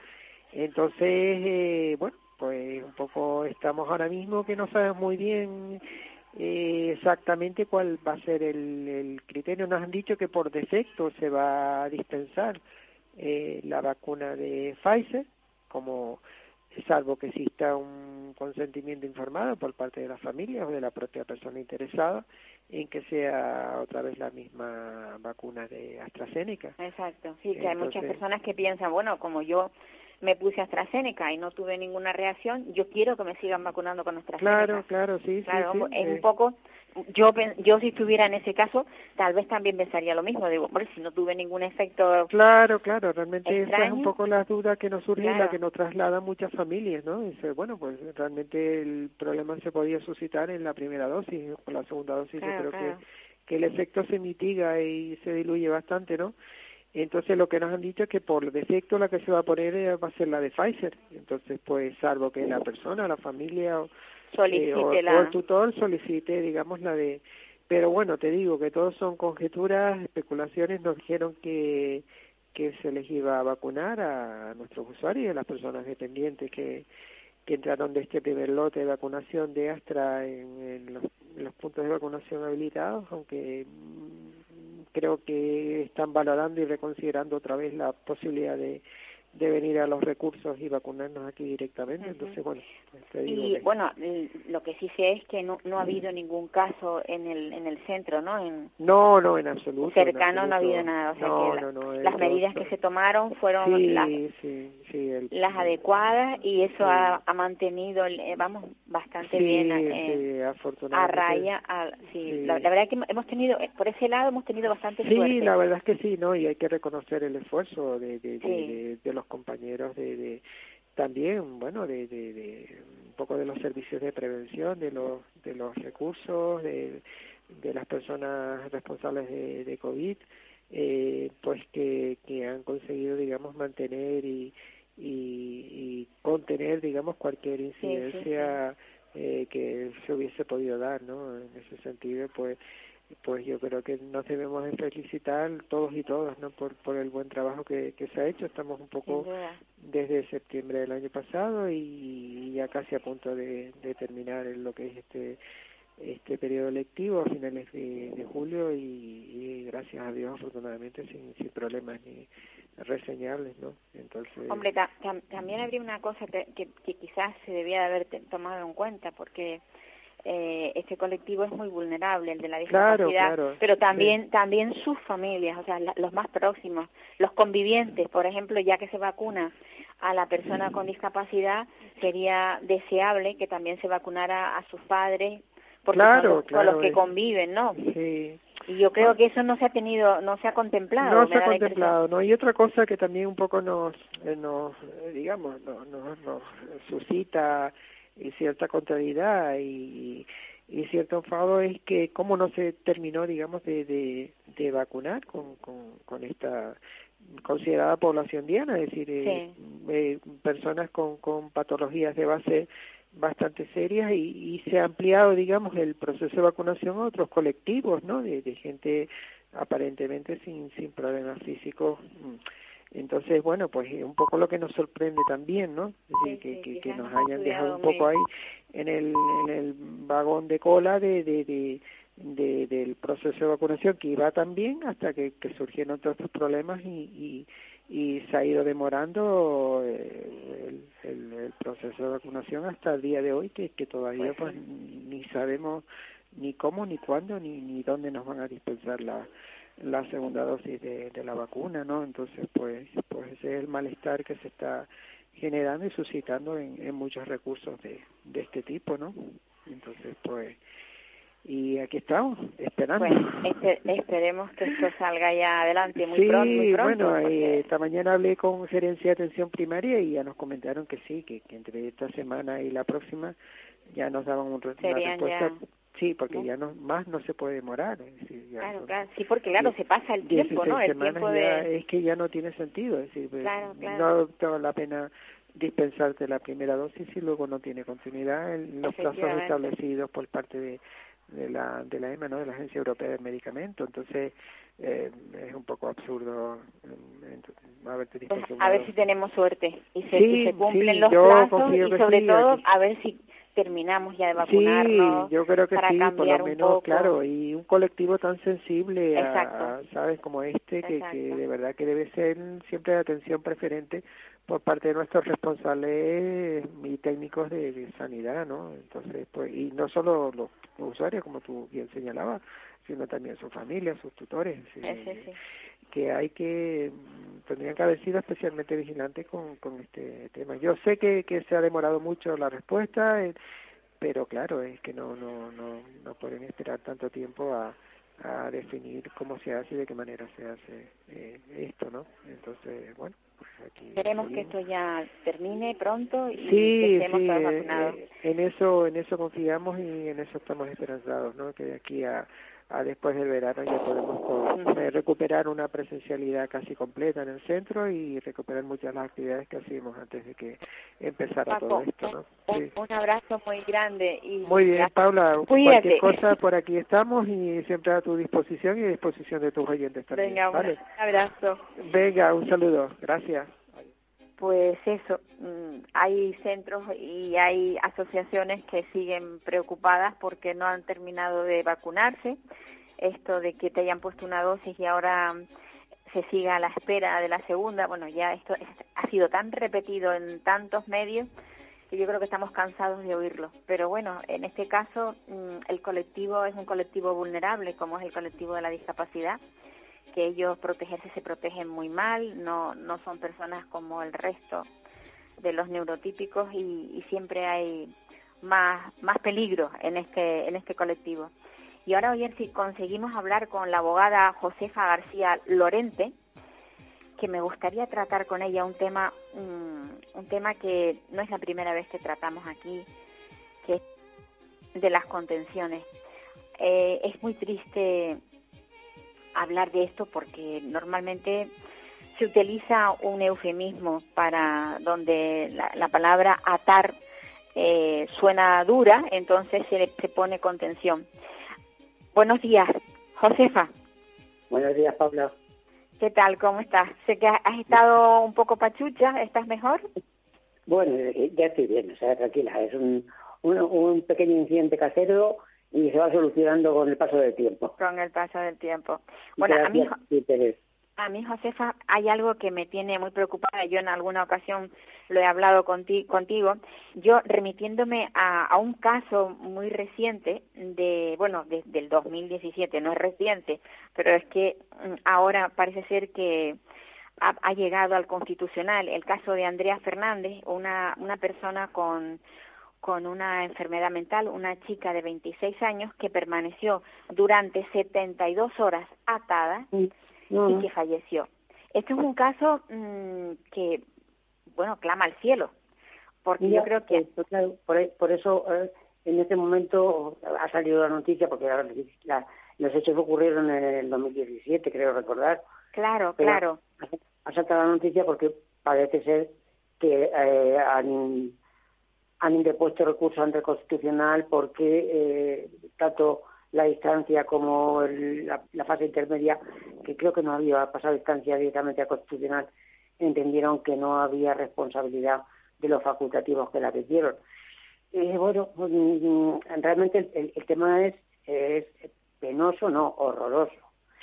entonces eh, bueno pues un poco estamos ahora mismo que no sabemos muy bien eh, exactamente cuál va a ser el, el, criterio. Nos han dicho que por defecto se va a dispensar eh, la vacuna de Pfizer, como salvo que exista un consentimiento informado por parte de la familia o de la propia persona interesada en que sea otra vez la misma vacuna de AstraZeneca. Exacto, sí, que hay muchas personas que piensan, bueno, como yo me puse AstraZeneca y no tuve ninguna reacción, yo quiero que me sigan vacunando con AstraZeneca. Claro, claro, sí, claro, sí, es un poco yo yo si estuviera en ese caso tal vez también pensaría lo mismo. Digo hombre si no tuve ningún efecto claro claro realmente esa es un poco la duda que nos surge y la que nos traslada muchas familias no dice bueno pues realmente el problema se podía suscitar en la primera dosis o la segunda dosis yo creo que que el efecto se mitiga y se diluye bastante no entonces lo que nos han dicho es que por defecto la que se va a poner eh, va a ser la de Pfizer. Entonces, pues salvo que la persona, la familia o, eh, o, el tutor solicite, digamos, la de... Pero bueno, te digo que todos son conjeturas, especulaciones. Nos dijeron que, que se les iba a vacunar a nuestros usuarios y a las personas dependientes que, que entraron de este primer lote de vacunación de Astra en, los, en los puntos de vacunación habilitados, aunque creo que están valorando y reconsiderando otra vez la posibilidad de, de venir a los recursos y vacunarnos aquí directamente. Entonces, bueno, te digo y bueno, lo que sí sé es que no, no ha habido ningún caso en el en el centro, ¿no? En, no, no, en absoluto. Cercano no ha habido nada. O sea, que las medidas que se tomaron fueron las, las adecuadas y eso ha, ha, mantenido, eh, vamos, bastante bien eh, a raya. sí, La, verdad es que hemos tenido, eh, por ese lado hemos tenido bastante suerte. Sí, la verdad es que sí, ¿no? Y hay que reconocer el esfuerzo de, de, de, de los compañeros de, de también, bueno, de, de, de, un poco de los servicios de prevención, de los, de los recursos, de, de las personas responsables de, de COVID, eh, pues que, que han conseguido, digamos, mantener y, y, contener, digamos, cualquier incidencia Eh, que se hubiese podido dar, ¿no? En ese sentido, pues pues yo creo que nos debemos de felicitar todos y todas no por, por el buen trabajo que, que se ha hecho. Estamos un poco desde septiembre del año pasado y ya casi a punto de, de terminar lo que es este este periodo lectivo a finales de, julio y, gracias a Dios afortunadamente sin, sin problemas ni reseñables no entonces hombre también habría una cosa que, que quizás se debía de haber tomado en cuenta porque eh, este colectivo es muy vulnerable, el de la discapacidad, pero también también sus familias, o sea, los más próximos, los convivientes, por ejemplo, ya que se vacuna a la persona con discapacidad, sería deseable que también se vacunara a sus padres, porque claro, con, los, que conviven, ¿no? Sí. Y yo creo que eso no se ha tenido, no se ha contemplado. No se ha la contemplado, ¿no? Y otra cosa que también un poco nos, eh, nos eh, digamos, nos, nos, nos suscita eh, cierta contrariedad y, y cierto enfado es que cómo no se terminó, digamos, de, de, de vacunar con, con, con esta considerada población diana, es decir, eh, eh, personas con, con patologías de base bastante serias y, y se ha ampliado, digamos, el proceso de vacunación a otros colectivos, ¿no? De, de gente aparentemente sin, sin problemas físicos. Entonces, bueno, pues es un poco lo que nos sorprende también, ¿no? Es decir, que, que, nos hayan dejado un poco ahí en el, en el vagón de cola de, de, de, de- del proceso de vacunación que iba tan bien hasta que, que surgieron todos estos problemas y, y, y se ha ido demorando eh, el, el, el proceso de vacunación hasta el día de hoy que, que todavía pues ni sabemos ni cómo ni cuándo ni ni dónde nos van a dispensar la la segunda dosis de, de la vacuna no entonces pues pues ese es el malestar que se está generando y suscitando en, en muchos recursos de, de este tipo no entonces pues y aquí estamos esperando espe- esperemos que esto salga ya adelante muy sí, pronto. Muy pronto bueno, porque- eh, esta mañana hablé con gerencia de atención primaria y ya nos comentaron que sí, que, que entre esta semana y la próxima ya nos daban un, una respuesta. ya- Sí, porque ¿no? ya no más no se puede demorar. Es decir, ya Claro, claro, sí, porque claro, se pasa el tiempo, 16 ¿no? El tiempo ya de... es que ya no tiene sentido, es decir, pues, Claro, claro. no vale la pena dispensarte la primera dosis y luego no tiene continuidad en los plazos establecidos por parte de, de la de la EMA, ¿no? de la Agencia Europea del Medicamento. Entonces, eh, es un poco absurdo eh, ent- haberte Pues, a ver dosis. si tenemos suerte y se, Sí, y se cumplen sí, los plazos y que sobre sí, todo a ver si terminamos ya de Sí, vacunarnos yo creo que para sí, por lo un menos, poco. claro, y un colectivo tan sensible, a- sabes, como este, que, de verdad que debe ser siempre de atención preferente por parte de nuestros responsables y técnicos de, de sanidad, ¿no? Entonces, pues, y no solo los usuarios, como tú bien señalabas, sino también sus familias, sus tutores, sí, sí. Que hay que mm, tendrían que haber sido especialmente vigilantes con, con este tema. Yo sé que, que se ha demorado mucho la respuesta, eh, pero claro, es que no no no no pueden esperar tanto tiempo a, a definir cómo se hace y de qué manera se hace eh, esto, ¿no? Entonces, bueno, pues aquí Esperemos que esto ya termine pronto y que Sí, estemos sí, todos eh, vacunados. eh, en eso, en eso confiamos y en eso estamos esperanzados, ¿no? Que de aquí a, a después del verano ya podemos eh, recuperar una presencialidad casi completa en el centro y recuperar muchas de las actividades que hacíamos antes de que empezara Paco, todo esto, ¿no? un, Sí. un abrazo muy grande y Muy bien. Paula. Cuídate. Cualquier cosa por aquí estamos y siempre a tu disposición y a disposición de tus oyentes también. Venga, un ¿vale? abrazo. Venga, un saludo. Gracias. Pues eso, mm, hay centros y hay asociaciones que siguen preocupadas porque no han terminado de vacunarse. Esto de que te hayan puesto una dosis y ahora se siga a la espera de la segunda, bueno, ya esto es- ha sido tan repetido en tantos medios que yo creo que estamos cansados de oírlo. Pero bueno, en este caso mm, el colectivo es un colectivo vulnerable, como es el colectivo de la discapacidad que ellos protegerse se protegen muy mal, no, no son personas como el resto de los neurotípicos y, siempre hay más, más peligro en este, en este colectivo. Y ahora, oye, si conseguimos hablar con la abogada Josefa García Lorente, que me gustaría tratar con ella un tema, mm, un tema que no es la primera vez que tratamos aquí, que es de las contenciones. Eh, es muy triste hablar de esto porque normalmente se utiliza un eufemismo para donde la, la palabra atar eh, suena dura, entonces se, le, se pone contención. Buenos días, Josefa. Buenos días, Paula. ¿Qué tal? ¿Cómo estás? Sé que has estado un poco pachucha. ¿Estás mejor? Bueno, eh, ya estoy bien, o sea, tranquila. Es un, un, un pequeño incidente casero y se va solucionando con el paso del tiempo. Con el paso del tiempo. Bueno, a mí, a mí, Josefa, hay algo que me tiene muy preocupada. Yo en alguna ocasión lo he hablado conti- contigo. Yo remitiéndome a, a un caso muy reciente de, bueno, de- del 2017, no es reciente, pero es que mm, ahora parece ser que ha, ha llegado al constitucional el caso de Andrea Fernández, una, una persona con con una enfermedad mental, una chica de 26 años que permaneció durante 72 horas atada y que falleció. Este es un caso mm, que, bueno, clama al cielo, porque yo creo que... por, eso eh, en este momento ha salido la noticia, porque los hechos ocurrieron en el 2017, creo recordar. Claro, claro. Ha saltado la noticia porque parece ser que eh, han han interpuesto recurso ante el Constitucional porque eh, tanto la distancia como la, fase intermedia, que creo que no había pasado distancia directamente al Constitucional, entendieron que no había responsabilidad de los facultativos que la pidieron. Eh, bueno, pues, mm, realmente el, tema es, es penoso, no, horroroso.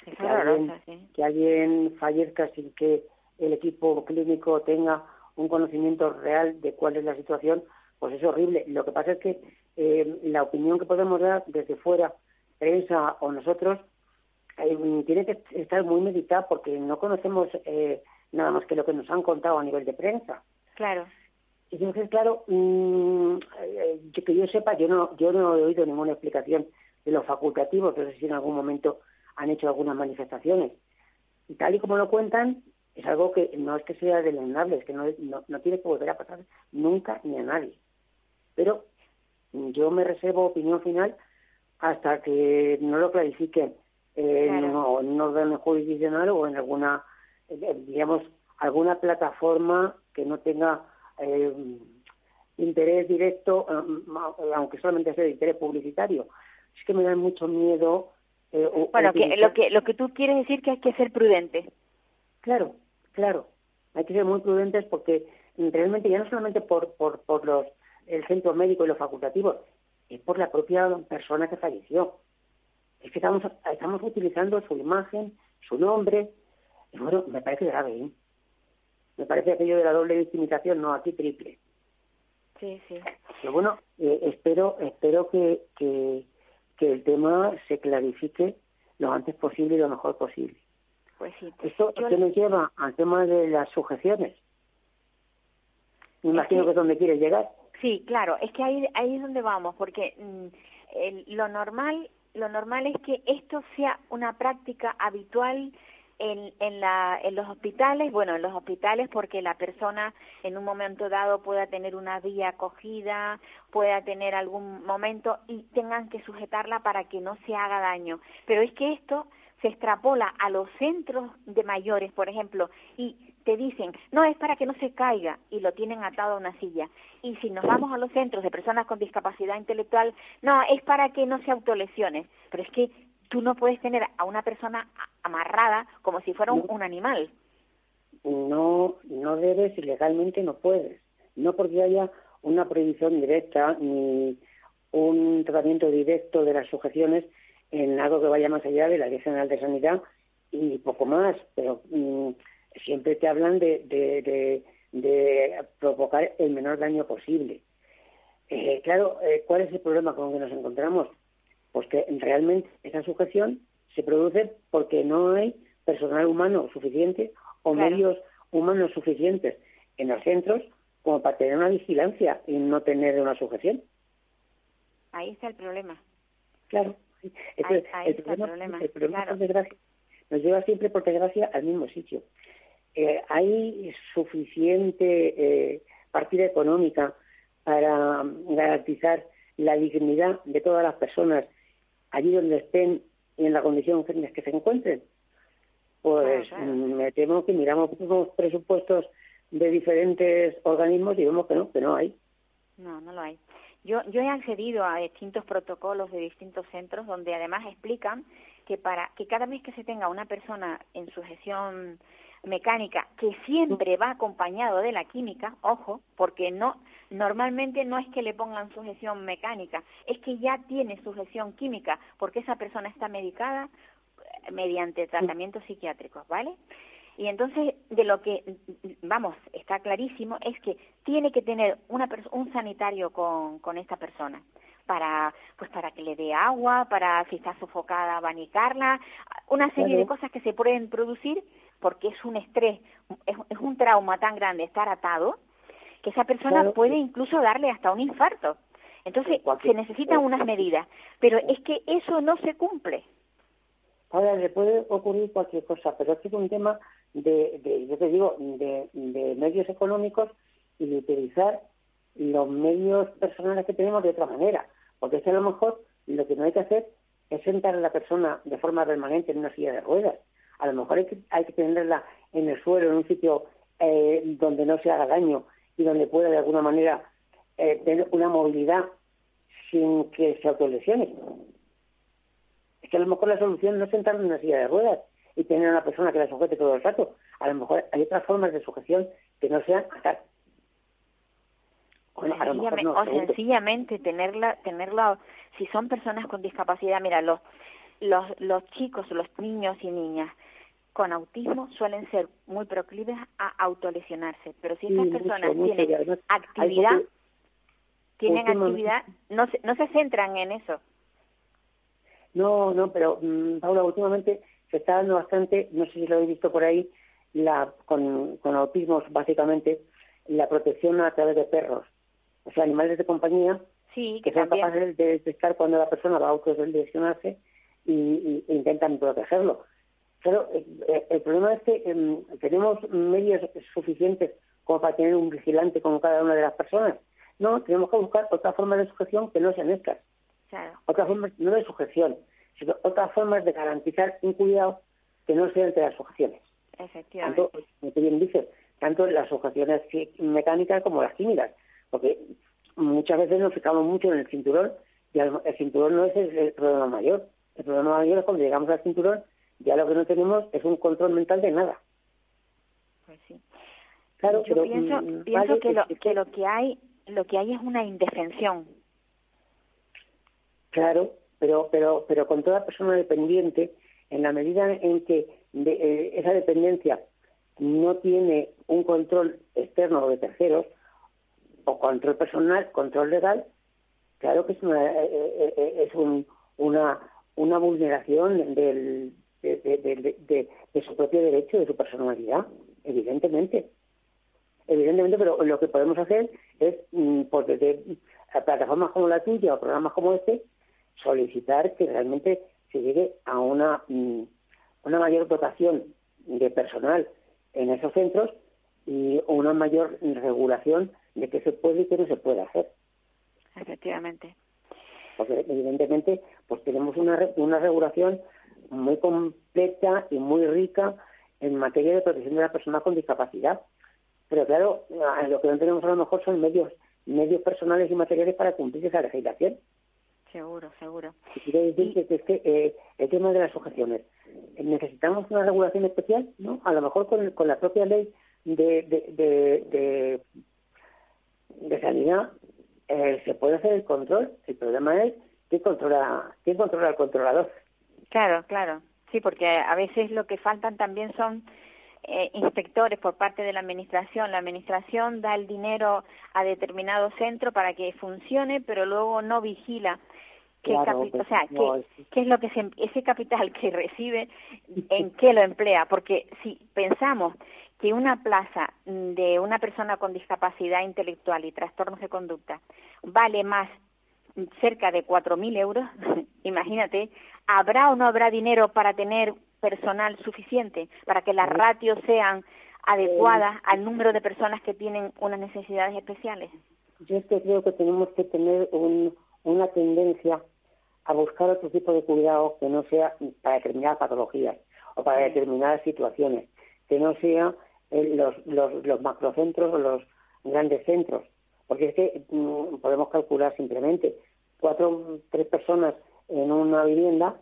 que, alguien, que alguien fallezca sin que el equipo clínico tenga un conocimiento real de cuál es la situación, pues es horrible. Lo que pasa es que eh, la opinión que podemos dar desde fuera, prensa o nosotros, eh, tiene que estar muy meditada porque no conocemos eh, nada más que lo que nos han contado a nivel de prensa. Claro. Y entonces, claro, mmm, que yo sepa, yo no, yo no he oído ninguna explicación de los facultativos, no sé si en algún momento han hecho algunas manifestaciones. Y tal y como lo cuentan, es algo que no es que sea deleznable, es que no, no tiene que volver a pasar nunca ni a nadie. Pero yo me reservo opinión final hasta que no lo clarifiquen en, un orden jurisdiccional o en alguna, eh, digamos, alguna plataforma que no tenga eh, interés directo, eh, aunque solamente sea de interés publicitario. Es que me da mucho miedo. bueno, que lo que lo que tú quieres decir que hay que ser prudente. Claro, claro. Hay que ser muy prudentes porque realmente ya no solamente por, por, por los el centro médico y los facultativos, es por la propia persona que falleció. Es que estamos, estamos utilizando su imagen, su nombre, y bueno, me parece grave, ¿eh? Me parece aquello de la doble victimización, no, aquí triple. Sí, sí. Pero bueno, eh, espero, espero que, que, que el tema se clarifique lo antes posible y lo mejor posible. Pues sí. Esto ¿qué nos lleva al tema de las sujeciones. Me imagino que es donde quieres llegar. Sí, claro, es que ahí, ahí es donde vamos, porque mm, lo normal lo normal es que esto sea una práctica habitual en, en, la, en los hospitales, bueno, en los hospitales porque la persona en un momento dado pueda tener una vía acogida, pueda tener algún momento y tengan que sujetarla para que no se haga daño. Pero es que esto se extrapola a los centros de mayores, por ejemplo, y te dicen, no, es para que no se caiga y lo tienen atado a una silla. Y si nos vamos a los centros de personas con discapacidad intelectual, no, es para que no se autolesiones. Pero es que tú no puedes tener a una persona amarrada como si fuera un, animal. No, no debes y legalmente no puedes. No porque haya una prohibición directa ni un tratamiento directo de las sujeciones en algo que vaya más allá de la Ley General de Sanidad y poco más, pero mm, siempre te hablan de, de, de, provocar el menor daño posible. Eh, claro, eh, ¿cuál es el problema con el que nos encontramos? Pues que realmente esa sujeción se produce porque no hay personal humano suficiente o medios humanos suficientes en los centros como para tener una vigilancia y no tener una sujeción. Ahí está el problema. Claro. ahí, está el problema. El problema nos lleva siempre, por desgracia, al mismo sitio. Eh, hay suficiente eh, partida económica para garantizar la dignidad de todas las personas allí donde estén y en la condición en la que se encuentren. Pues me temo que miramos los presupuestos de diferentes organismos y vemos que no, que no hay. No, no lo hay. Yo, yo he accedido a distintos protocolos de distintos centros donde además explican que para que cada vez que se tenga una persona en sujeción mecánica que siempre va acompañado de la química, ojo, porque no normalmente no es que le pongan sujeción mecánica, es que ya tiene sujeción química porque esa persona está medicada eh, mediante tratamientos psiquiátricos, ¿vale? Y entonces de lo que vamos, está clarísimo es que tiene que tener una un sanitario con, con esta persona para pues para que le dé agua, para si está sofocada abanicarla, una serie de cosas que se pueden producir porque es un estrés, es, un trauma tan grande estar atado, que esa persona puede incluso darle hasta un infarto. Entonces, se necesitan unas medidas, pero es que eso no se cumple. Ahora, le puede ocurrir cualquier cosa, pero es que es un tema de, de yo te digo, de, de medios económicos y de utilizar los medios personales que tenemos de otra manera. Porque es que a lo mejor lo que no hay que hacer es sentar a la persona de forma permanente en una silla de ruedas. A lo mejor hay que, hay que tenerla en el suelo, en un sitio eh, donde no se haga daño y donde pueda de alguna manera eh, tener una movilidad sin que se autolesione. Es que a lo mejor la solución no es sentarla en una silla de ruedas y tener a una persona que la sujete todo el rato. A lo mejor hay otras formas de sujeción que no sean atar. o, sencillamente tenerla, tenerla, si son personas con discapacidad, mira, los, los, los chicos, los niños y niñas con autismo suelen ser muy proclives a autolesionarse, pero si estas personas tienen actividad, tienen actividad, no se, no se centran en eso. No, no, pero mm, Paula, últimamente se está dando bastante, no sé si lo habéis visto por ahí, la con, con autismos básicamente, la protección a través de perros, o sea, animales de compañía sí, que, sean capaces de detectar cuando la persona va a autolesionarse y, y, e intentan protegerlo. Pero eh, eh, el problema es que em, tenemos medios suficientes como para tener un vigilante con cada una de las personas. No, tenemos que buscar otra forma de sujeción que no sean estas. Claro. Otra forma, no de sujeción, sino otras formas de garantizar un cuidado que no sea entre las sujeciones. Efectivamente. Tanto, como tú bien dices, tanto las sujeciones mecánicas como las químicas. Porque muchas veces nos fijamos mucho en el cinturón y el, cinturón no es el problema mayor. El problema mayor es cuando llegamos al cinturón ya lo que no tenemos es un control mental de nada. Pues sí. Claro, Yo pienso, mm, pienso que, lo, que lo que hay lo que hay es una indefensión. Claro, pero pero pero con toda persona dependiente, en la medida en que eh, esa dependencia no tiene un control externo de terceros o control personal, control legal, claro que es una eh, eh, es un, una una vulneración del, de, su propio derecho, de su personalidad, evidentemente. Evidentemente, pero lo que podemos hacer es, pues desde plataformas como la tuya o programas como este, solicitar que realmente se llegue a una, mm, una mayor dotación de personal en esos centros y una mayor regulación de qué se puede y qué no se puede hacer. Efectivamente. Porque evidentemente pues tenemos una, una regulación muy completa y muy rica en materia de protección de la persona con discapacidad. Pero claro, lo que no tenemos a lo mejor son medios medios personales y materiales para cumplir esa legislación. Seguro, seguro. quiero decir que, es que eh, el tema de las sujeciones, necesitamos una regulación especial, ¿no? A lo mejor con, con la propia ley de, de, de, sanidad eh, se puede hacer el control. El problema es quién controla, quién controla al controlador. Claro, claro. Sí, porque a veces lo que faltan también son eh, inspectores por parte de la administración. La administración da el dinero a determinado centro para que funcione, pero luego no vigila qué capital, o sea, qué, qué, es lo que ese capital que recibe, en qué lo emplea. Porque si pensamos que una plaza de una persona con discapacidad intelectual y trastornos de conducta vale más cerca de 4.000 euros, imagínate, ¿habrá o no habrá dinero para tener personal suficiente, para que las ratios sean adecuadas al número de personas que tienen unas necesidades especiales? Yo creo que tenemos que tener una tendencia a buscar otro tipo de cuidado que no sea para determinadas patologías o para determinadas situaciones, que no sea los, los, los macrocentros o los grandes centros, porque es que mm, podemos calcular simplemente cuatro, tres personas en una vivienda,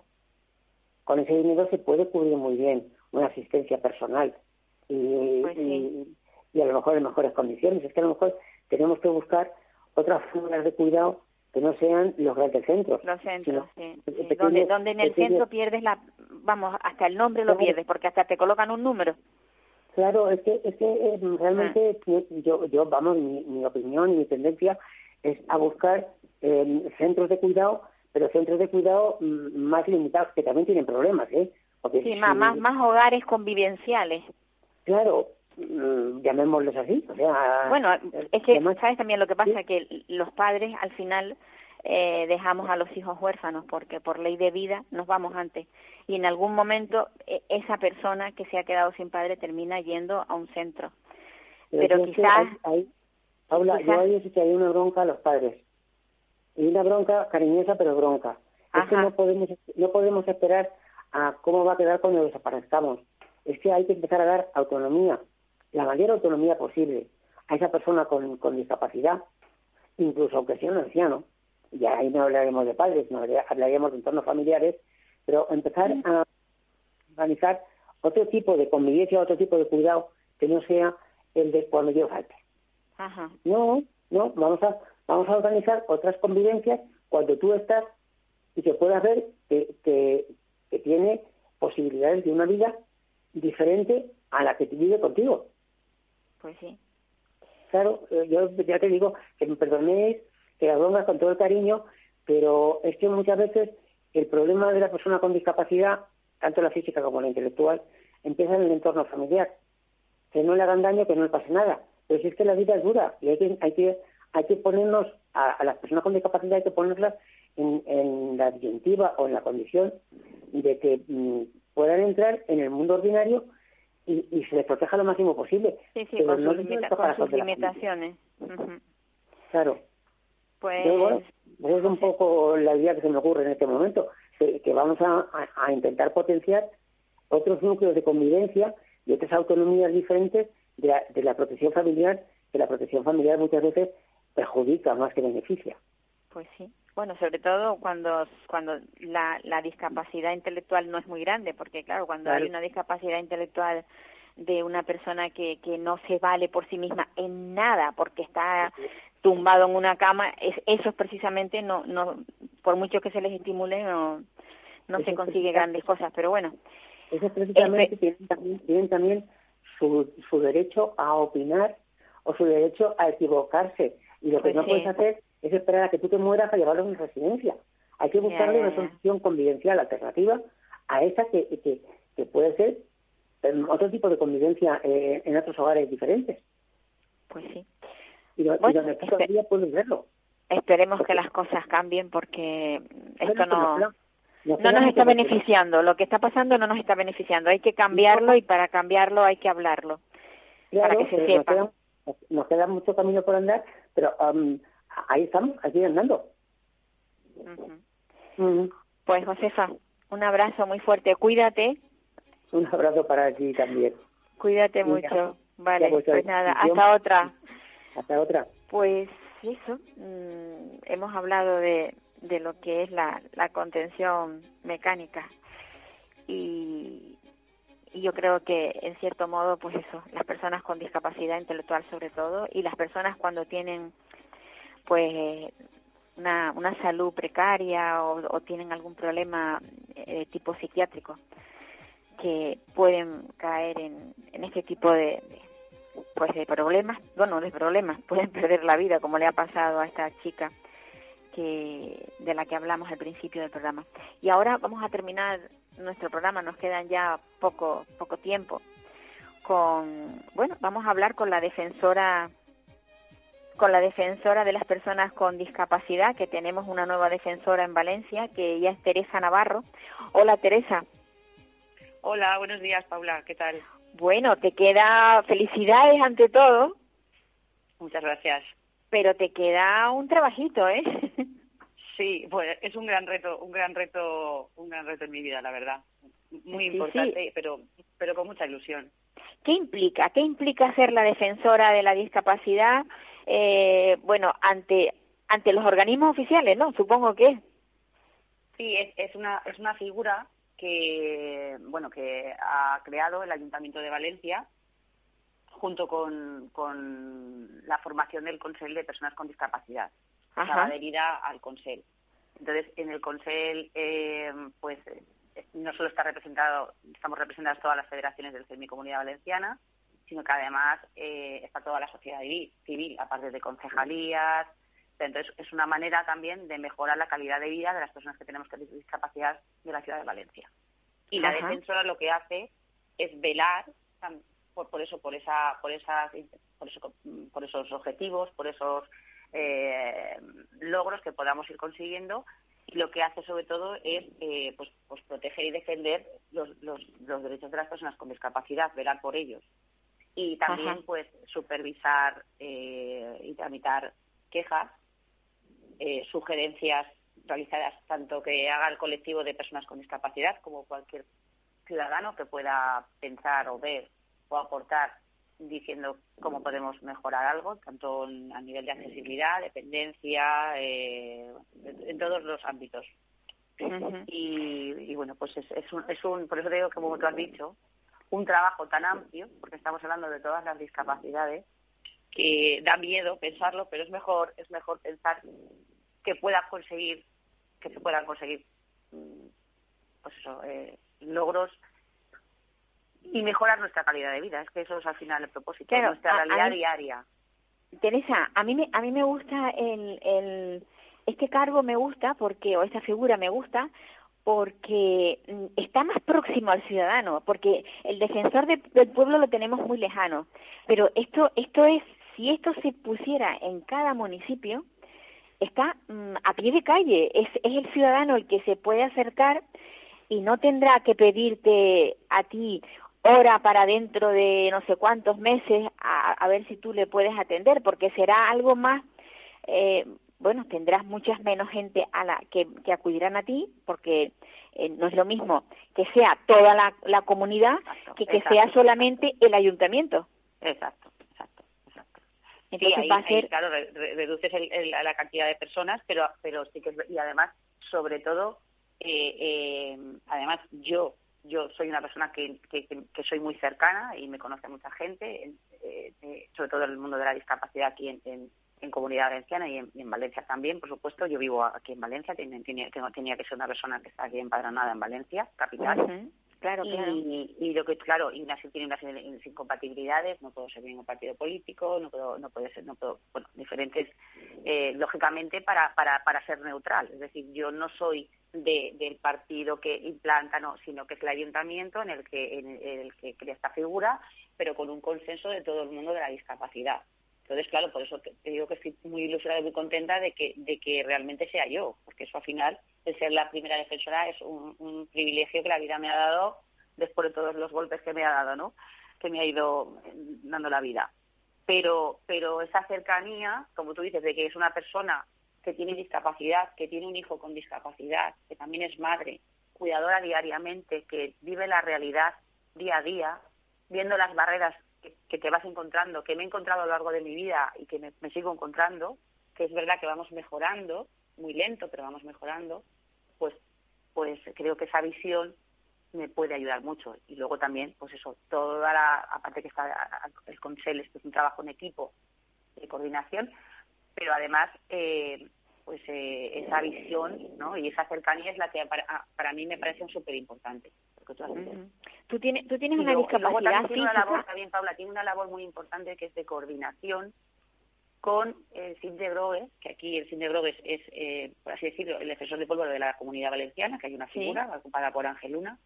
con ese dinero se puede cubrir muy bien una asistencia personal y, pues y, a lo mejor en mejores condiciones. Es que a lo mejor tenemos que buscar otras formas de cuidado que no sean los grandes centros. Los centros, sí. donde, donde en el centro pierdes la, vamos, hasta el nombre lo pierdes, porque hasta te colocan un número. Claro, es que, es que eh, realmente ah. yo, yo, vamos, mi, mi opinión y mi tendencia es a buscar eh, centros de cuidado, pero centros de cuidado mm, más limitados, que también tienen problemas, ¿eh? sí, más, más, más hogares convivenciales. Claro, mm, llamémosles así. O sea, Bueno, es que, además- ¿sabes también lo que pasa? Sí. Que los padres al final eh, dejamos a los hijos huérfanos porque por ley de vida nos vamos antes. Y en algún momento eh, esa persona que se ha quedado sin padre termina yendo a un centro. Pero quizás- hay- hay- Paula, quizás- yo ahí sí que hay una bronca a los padres. Y una bronca cariñosa, pero bronca. Es que Ajá. no podemos, no podemos esperar a cómo va a quedar cuando desaparezcamos. Es que hay que empezar a dar autonomía, la mayor autonomía posible, a esa persona con, con discapacidad, incluso aunque sea un anciano. Ya ahí no hablaremos de padres, no hablar- hablaríamos de entornos familiares, pero empezar a organizar otro tipo de convivencia, otro tipo de cuidado que no sea el de cuando yo falte. Ajá. No, no, vamos a, vamos a organizar otras convivencias cuando tú estás y que puedas ver que, que, que tiene posibilidades de una vida diferente a la que vive contigo. Pues sí. Claro, eh, yo ya te digo que me perdonéis, que la broma con todo el cariño, pero es que muchas veces el problema de la persona con discapacidad, tanto la física como la intelectual, empieza en el entorno familiar. Que no le hagan daño, que no le pase nada. Pero si es que la vida es dura y hay que, hay que, hay que ponernos a, a las personas con discapacidad, hay que ponerlas en, en la disyuntiva o en la condición de que mm, puedan entrar en el mundo ordinario y, y se les proteja lo máximo posible. Sí, sí, Pero con no sus, limita- con sus limitaciones. Claro. Pues, Pero bueno, esa es un poco la idea que se me ocurre en este momento, que, que vamos a, a- a intentar potenciar otros núcleos de convivencia y otras autonomías diferentes de la, de la protección familiar, que la protección familiar muchas veces perjudica más que beneficia. Pues sí. Bueno, sobre todo cuando cuando la, la discapacidad intelectual no es muy grande, porque claro, cuando Claro. hay una discapacidad intelectual de una persona que, que no se vale por sí misma en nada, porque está tumbado en una cama, es, eso es precisamente no no por mucho que se les estimule no no Eso se es consigue grandes cosas, pero bueno, Esos precisamente Espe- tienen también, tienen también su, su derecho a opinar o su derecho a equivocarse. Y lo que Pues no sí. puedes hacer es esperar a que tú te mueras para llevarlos a una residencia. Hay que buscarle una solución convivencial alternativa a esa que, que, que puede ser em, otro tipo de convivencia eh, en otros hogares diferentes. pues sí. Y, lo- y Bueno, donde tú todavía puedes verlo. Esperemos que las cosas cambien porque esto no no nos está beneficiando. Lo que está pasando no nos está beneficiando. Hay que cambiarlo y para cambiarlo hay que hablarlo. Claro, para que se nos sepa. queda, nos queda mucho camino por andar, pero am, ahí estamos, aquí andando. Mm. Pues Josefa, un abrazo muy fuerte. Cuídate, Un abrazo para ti también. cuídate mucho. Vale, pues, nada, hasta otra. Hasta otra. Pues eso, mm, hemos hablado de, de lo que es la, la contención mecánica y, y yo creo que en cierto modo, pues eso, las personas con discapacidad intelectual sobre todo y las personas cuando tienen pues una, una salud precaria o, o tienen algún problema eh, tipo psiquiátrico que pueden caer en, en este tipo de, de pues de problemas, bueno, de problemas, pueden perder la vida, como le ha pasado a esta chica que de la que hablamos al principio del programa. Y ahora vamos a terminar nuestro programa, nos quedan ya poco poco tiempo con, bueno, vamos a hablar con la defensora con la defensora de las personas con discapacidad, que tenemos una nueva defensora en Valencia, que ella es Teresa Navarro. Hola Teresa. Hola, buenos días, Paula. ¿Qué tal? Bueno, te queda felicidades ante todo, Muchas gracias. pero te queda un trabajito, ¿eh? Sí, pues es un gran reto, un gran reto, un gran reto en mi vida, la verdad. Muy Sí, importante, pero pero con mucha ilusión. ¿Qué implica? ¿Qué implica ser la defensora de la discapacidad? Eh, bueno, ante ante los organismos oficiales, ¿no? Supongo que. Sí, es, es una es una figura que bueno que ha creado el Ayuntamiento de Valencia junto con, con la formación del Consell de Personas con Discapacidad. Estaba adherida al Consell. Entonces, en el Consell, eh, pues eh, no solo está representado, estamos representadas todas las federaciones del CEMI Comunidad Valenciana, sino que además eh, está toda la sociedad civi- civil, aparte de concejalías. Entonces, es una manera también de mejorar la calidad de vida de las personas que tenemos discapacidad de la ciudad de Valencia. Y la defensora lo que hace es velar por, por eso, por esa, por esas, por, eso, por esos objetivos, por esos eh, logros que podamos ir consiguiendo y lo que hace sobre todo es eh, pues, pues proteger y defender los, los, los, derechos de las personas con discapacidad, velar por ellos. Y también pues supervisar eh, y tramitar quejas, eh, sugerencias realizadas tanto que haga el colectivo de personas con discapacidad como cualquier ciudadano que pueda pensar o ver o aportar diciendo cómo podemos mejorar algo, tanto a nivel de accesibilidad, dependencia, eh, en todos los ámbitos. y, bueno, pues es, es, un, es un, por eso digo, como tú has dicho, un trabajo tan amplio, porque estamos hablando de todas las discapacidades, que da miedo pensarlo, pero es mejor, es mejor pensar que pueda conseguir, que se puedan conseguir, mm, pues eso, eh, logros y mejorar nuestra calidad de vida. Es que eso es al final el propósito, nuestra realidad diaria. Teresa, a mí me, a mí me gusta el, el, este cargo me gusta porque, o esta figura me gusta porque mm, está más próximo al ciudadano, porque el defensor del pueblo lo tenemos muy lejano. Pero esto, esto es, si esto se pusiera en cada municipio, está mm, a pie de calle, es, es el ciudadano el que se puede acercar y no tendrá que pedirte a ti hora para dentro de no sé cuántos meses a, ver si tú le puedes atender, porque será algo más, eh, bueno, tendrás muchas menos gente a la que, que acudirán a ti, porque eh, no es lo mismo que sea toda la, la comunidad que que sea solamente el ayuntamiento. Exacto, exacto, exacto. Entonces va a ser... claro, reduces la cantidad de personas, pero, pero sí que y además, sobre todo, eh, eh, además yo yo soy una persona que, que, soy muy cercana y me conoce mucha gente, eh, sobre todo en el mundo de la discapacidad aquí en, en, Comunidad Valenciana y en, Valencia también, por supuesto. Yo vivo aquí en Valencia, tenía, tenía, tenía que ser una persona que está aquí empadronada en Valencia, capital. Claro, y, y, lo que claro y tiene unas incompatibilidades no puedo ser en un partido político no puedo no puede ser no puedo bueno diferentes eh, lógicamente para para para ser neutral. Es decir yo no soy de, del partido que implanta no sino que es el ayuntamiento en el que en el que crea esta figura pero con un consenso de todo el mundo de la discapacidad entonces, claro, por eso te, digo que estoy muy ilusionada y muy contenta de que, de que realmente sea yo, porque eso al final, el ser la primera defensora es un, privilegio que la vida me ha dado después de todos los golpes que me ha dado, ¿no? Que me ha ido dando la vida. Pero, pero esa cercanía, como tú dices, de que es una persona que tiene discapacidad, que tiene un hijo con discapacidad, que también es madre, cuidadora diariamente, que vive la realidad día a día, viendo las barreras que, te vas encontrando, que me he encontrado a lo largo de mi vida y que me, sigo encontrando, que es verdad que vamos mejorando, muy lento, pero vamos mejorando, pues, pues creo que esa visión me puede ayudar mucho. Y luego también, pues eso, toda la, aparte que está el Consell, esto es un trabajo en equipo de coordinación, pero además, eh, pues eh, esa visión ¿no? y esa cercanía es la que para, para mí me parece súper importante. Tú tienes, tú tienes una discapacidad tiene una labor, también Paula, tiene una labor muy importante que es de coordinación con el CIN de Groves, que aquí el CIN de Groves es, eh, por así decirlo, el defensor de polvo de la comunidad valenciana, que hay una figura ocupada por Angeluna,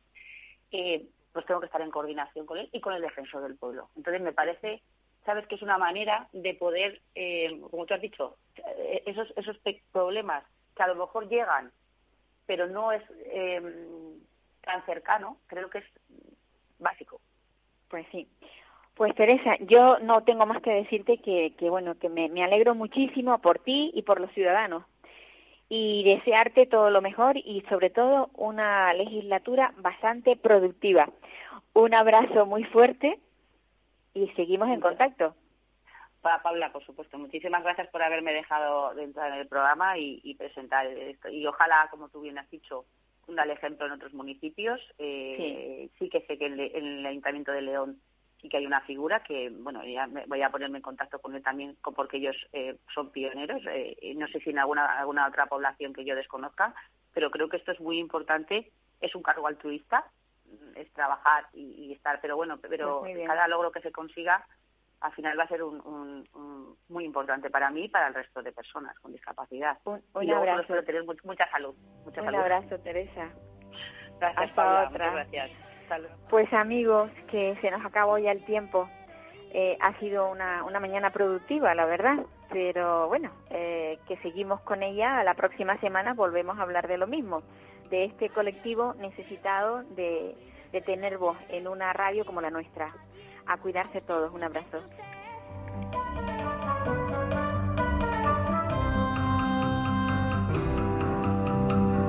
eh, pues tengo que estar en coordinación con él y con el defensor del pueblo. Entonces me parece, sabes, que es una manera de poder, eh, como tú has dicho, eh, esos, esos problemas que a lo mejor llegan, pero no es tan cercano, creo que es básico. Pues sí. Pues Teresa, yo no tengo más que decirte que, que bueno, que me, alegro muchísimo por ti y por los ciudadanos y desearte todo lo mejor y sobre todo una legislatura bastante productiva. Un abrazo muy fuerte y seguimos en contacto. Para Paula, por supuesto, muchísimas gracias por haberme dejado entrar en el programa y, y presentar esto. Y ojalá, como tú bien has dicho, el ejemplo en otros municipios. Eh, sí. que sé que en, el Ayuntamiento de León sí que hay una figura que, bueno, ya voy a ponerme en contacto con él también porque ellos eh, son pioneros. Eh, no sé si en alguna, alguna otra población que yo desconozca, pero creo que esto es muy importante. Es un cargo altruista, es trabajar y, estar, pero bueno, pero pues cada logro que se consiga al final va a ser un, muy importante para mí y para el resto de personas con discapacidad. Un, abrazo. Espero tener mucha salud. Mucha un abrazo, Teresa. Gracias, Hasta otra. gracias. Pues amigos, que se nos acabó ya el tiempo. Eh, ha sido una, una mañana productiva, la verdad, pero bueno, eh, que seguimos con ella. La próxima semana volvemos a hablar de lo mismo, de este colectivo necesitado de, de tener voz en una radio como la nuestra. A cuidarse todos. Un abrazo.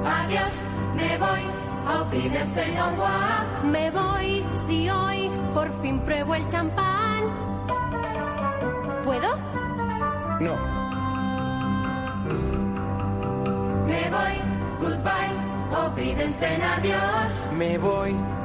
Adiós, me voy, auf Wiedersehen, au revoir. Me voy si hoy por fin pruebo el champán. ¿Puedo? No. Me voy, goodbye, auf Wiedersehen, adiós. Me voy